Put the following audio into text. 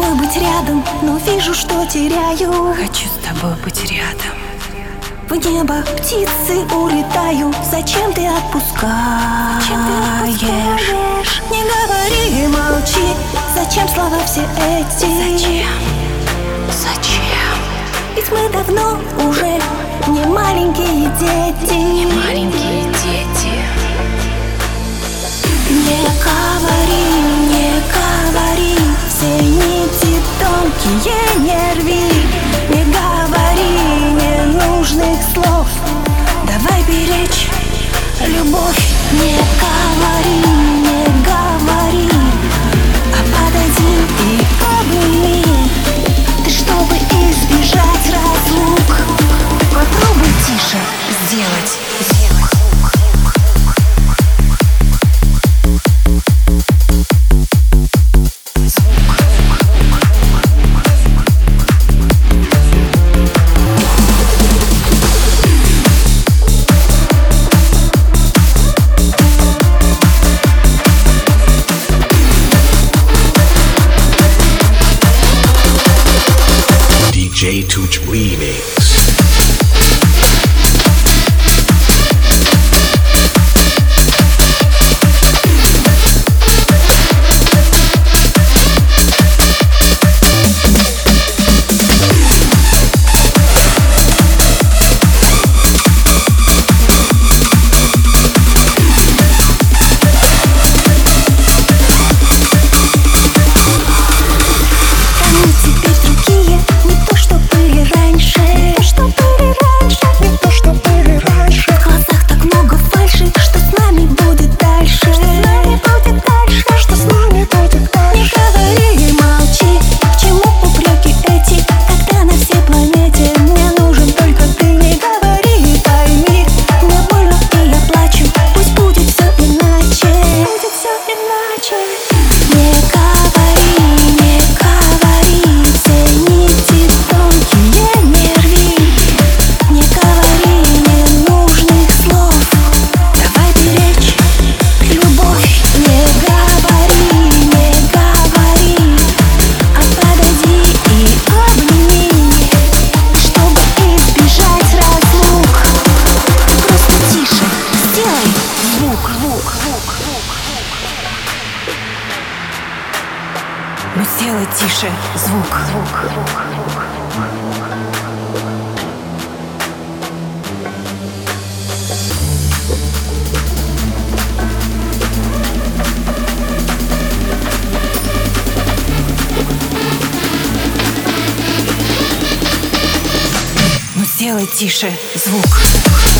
тобой быть рядом, но вижу, что теряю Хочу с тобой быть рядом В небо птицы улетаю Зачем ты отпускаешь? Зачем ты отпускаешь? Не говори и молчи Зачем слова все эти? Зачем? Зачем? Ведь мы давно уже не маленькие дети Не маленькие слов. Давай беречь любовь Не говори, не говори. А подойди и обними Ты чтобы избежать разлук Попробуй тише сделать To Dreamy. Ну сделай тише звук Звук, звук, Ну сделай тише звук